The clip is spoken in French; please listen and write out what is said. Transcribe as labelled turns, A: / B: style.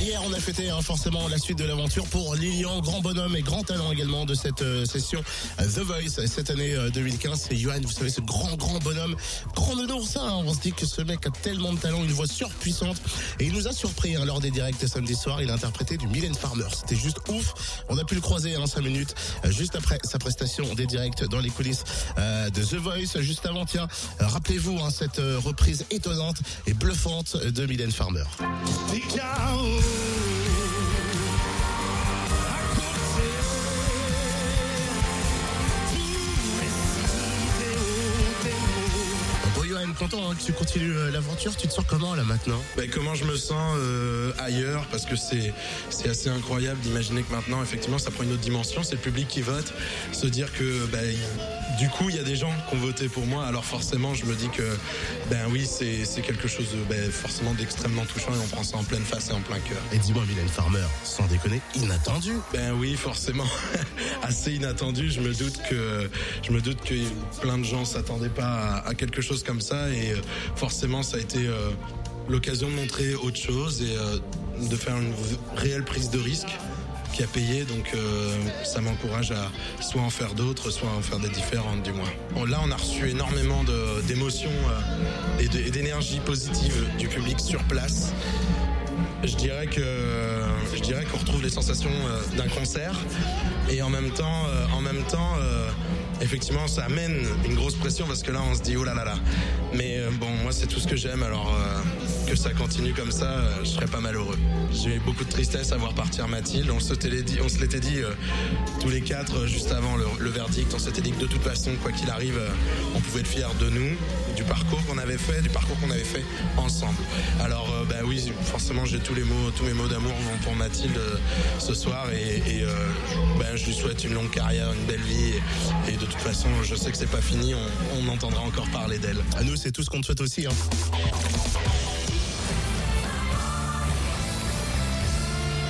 A: Hier, on a fêté hein, forcément la suite de l'aventure pour Lilian, grand bonhomme et grand talent également de cette euh, session euh, The Voice cette année euh, 2015. C'est Johan, vous savez, ce grand, grand bonhomme, grand honneur ça. Hein, on se dit que ce mec a tellement de talent, une voix surpuissante. Et il nous a surpris hein, lors des directs samedi soir. Il a interprété du Mylène Farmer. C'était juste ouf. On a pu le croiser en 5 minutes, euh, juste après sa prestation des directs dans les coulisses euh, de The Voice. Juste avant, tiens, euh, rappelez-vous cette euh, reprise étonnante et bluffante de Mylène Farmer. Content hein, que tu continues euh, l'aventure. Tu te sens comment là maintenant?
B: Ben, comment je me sens euh, ailleurs? Parce que c'est c'est assez incroyable d'imaginer que maintenant effectivement ça prend une autre dimension. C'est le public qui vote. Se dire que ben, il- du coup il y a des gens qui ont voté pour moi. Alors forcément je me dis que ben oui c'est c'est quelque chose de ben, forcément d'extrêmement touchant. Et on prend ça en pleine face et en plein cœur.
A: Et dis-moi, Mylène Farmer, sans déconner, inattendu?
B: ben oui, forcément, assez inattendu. Je me doute que je me doute que plein de gens s'attendaient pas à, à quelque chose comme ça et euh, forcément ça a été euh, l'occasion de montrer autre chose et euh, de faire une réelle prise de risque qui a payé. Donc ça m'encourage à soit en faire d'autres, soit en faire des différentes du moins. Là, on a reçu énormément d'émotions et d'énergie positive du public sur place. Je dirais que je dirais qu'on retrouve les sensations euh, d'un concert et en même temps, euh, en même temps, euh, effectivement, ça amène une grosse pression parce que là, on se dit oh là là là. Mais bon, moi, c'est tout ce que j'aime. Alors que ça continue comme ça, euh, je serais pas malheureux. J'ai eu beaucoup de tristesse à voir partir Mathilde. On se l'était dit, on se l'était dit tous les quatre juste avant le, verdict. On s'était dit que de toute façon, quoi qu'il arrive, on pouvait être fiers de nous, du parcours qu'on avait fait, du parcours qu'on avait fait ensemble. Alors, bah oui, forcément, j'ai tous les mots, tous mes mots d'amour vont pour Mathilde euh, ce soir et, euh, ben, je lui souhaite une longue carrière, une belle vie et, de toute façon, je sais que c'est pas fini. On, on entendra encore parler d'elle.
A: À nous, c'est tout ce qu'on te souhaite aussi. Hein.